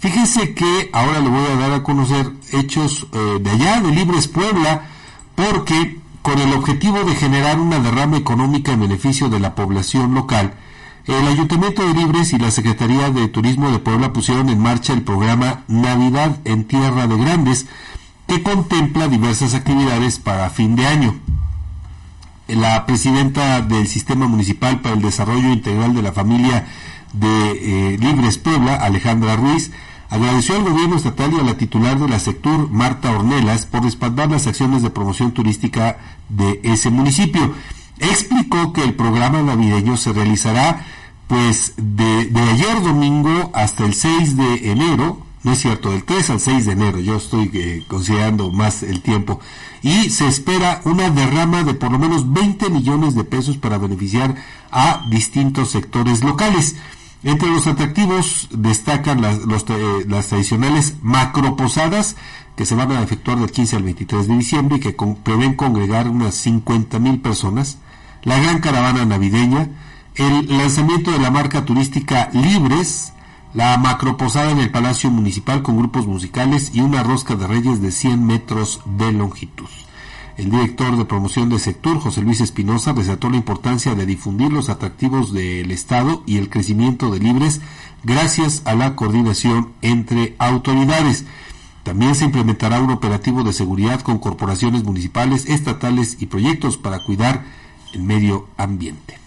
Fíjese que ahora le voy a dar a conocer hechos eh, de allá, de Libres Puebla, porque con el objetivo de generar una derrama económica en beneficio de la población local, el Ayuntamiento de Libres y la Secretaría de Turismo de Puebla pusieron en marcha el programa Navidad en Tierra de Grandes, que contempla diversas actividades para fin de año. La presidenta del Sistema Municipal para el Desarrollo Integral de la Familia de eh, Libres Puebla, Alejandra Ruiz, agradeció al gobierno estatal y a la titular de la Sectur, Marta Ornelas, por respaldar las acciones de promoción turística de ese municipio. Explicó que el programa navideño se realizará pues de, de ayer domingo hasta el 6 de enero, no es cierto, del 3 al 6 de enero, yo estoy eh, considerando más el tiempo, y se espera una derrama de por lo menos 20 millones de pesos para beneficiar a distintos sectores locales. Entre los atractivos destacan las, eh, las tradicionales macroposadas que se van a efectuar del 15 al 23 de diciembre y que prevén congregar unas 50 mil personas, la gran caravana navideña, el lanzamiento de la marca turística Libres, la macroposada en el Palacio Municipal con grupos musicales y una rosca de reyes de 100 metros de longitud. El director de promoción de Sector, José Luis Espinosa, resaltó la importancia de difundir los atractivos del Estado y el crecimiento de Libres gracias a la coordinación entre autoridades. También se implementará un operativo de seguridad con corporaciones municipales, estatales y proyectos para cuidar el medio ambiente.